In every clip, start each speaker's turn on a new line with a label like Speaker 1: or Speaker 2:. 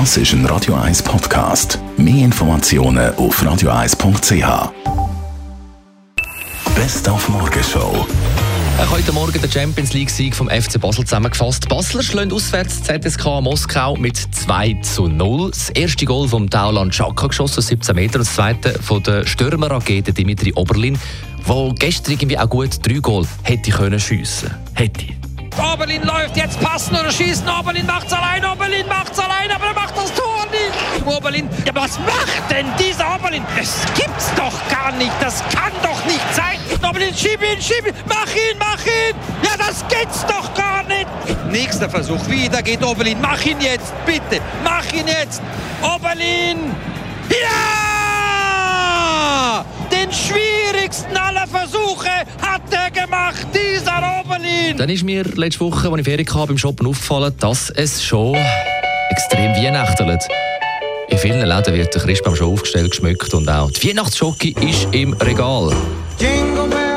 Speaker 1: Das ist ein Radio 1 Podcast. Mehr Informationen auf radio1.ch. Best auf Morgenshow.
Speaker 2: Auch heute Morgen der Champions League-Sieg vom FC Basel zusammengefasst. Basler schlagen auswärts ZSK Moskau mit 2 zu 0. Das erste Goal vom Tauland Chaka geschossen, 17 Meter. Das zweite von der Stürmerrakete Dimitri Oberlin, der gestern irgendwie auch gut drei Goal hätte können schiessen. Hätte.
Speaker 3: Oberlin läuft jetzt passen oder schießen. Oberlin macht's allein. Oberlin macht's allein, aber er macht das Tor nicht. Oberlin, ja, was macht denn dieser Oberlin? Das gibt's doch gar nicht. Das kann doch nicht sein. Oberlin, schieb ihn, schieb ihn. Mach ihn, mach ihn. Ja, das geht's doch gar nicht. Nächster Versuch. Wieder geht Oberlin. Mach ihn jetzt, bitte. Mach ihn jetzt. Oberlin. Ja! Den schwierigsten aller Versuche hat er gemacht, dieser Oberlin.
Speaker 2: Dann ist mir letzte Woche, als ich Ferien hatte, beim Shoppen aufgefallen, dass es schon extrem weihnachtelt. In vielen Läden wird der Christbaum schon aufgestellt, geschmückt und auch die Weihnachtsschocke ist im Regal.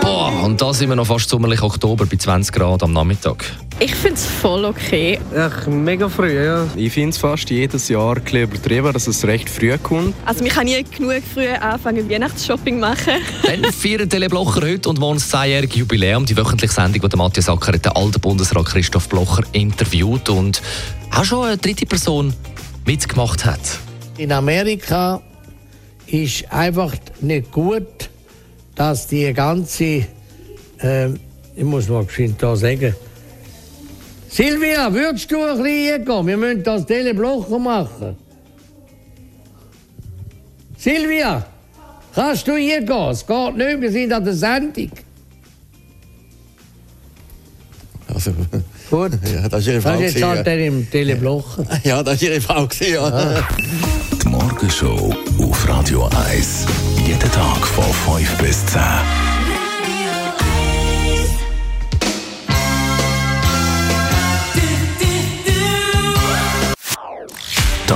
Speaker 2: Boah, und da sind wir noch fast sommerlich Oktober bei 20 Grad am Nachmittag.
Speaker 4: Ich finde es voll okay.
Speaker 5: Ach, mega früh, ja. Ich finde es fast jedes Jahr ein bisschen übertrieben, dass es recht früh kommt.
Speaker 4: Also man kann nie genug früh anfangen Weihnachtsshopping machen.
Speaker 2: Dann feiern Tele Blocher heute und morgen das 10-jährige Jubiläum, die wöchentliche Sendung, wo der Matthias Acker den alten Bundesrat Christoph Blocher interviewt und auch schon eine dritte Person mitgemacht hat.
Speaker 6: In Amerika ist einfach nicht gut, dass die ganze, äh, ich muss mal geschwind da sagen, Silvia, würdest du ein bisschen gehen? Wir müssen das Teleblocher machen. Silvia, kannst du hier gehen? Es geht nicht, wir sind an der Sendung.
Speaker 7: Also,
Speaker 6: Gut,
Speaker 7: ja, das ist Ihre
Speaker 6: das
Speaker 7: Frau.
Speaker 6: ist jetzt halt der im Teleblocher.
Speaker 7: ja. ja, das ist Ihre Frau. gewesen, Ja.
Speaker 1: Die Morgenshow auf Radio 1. Jeden Tag von 5 bis 10.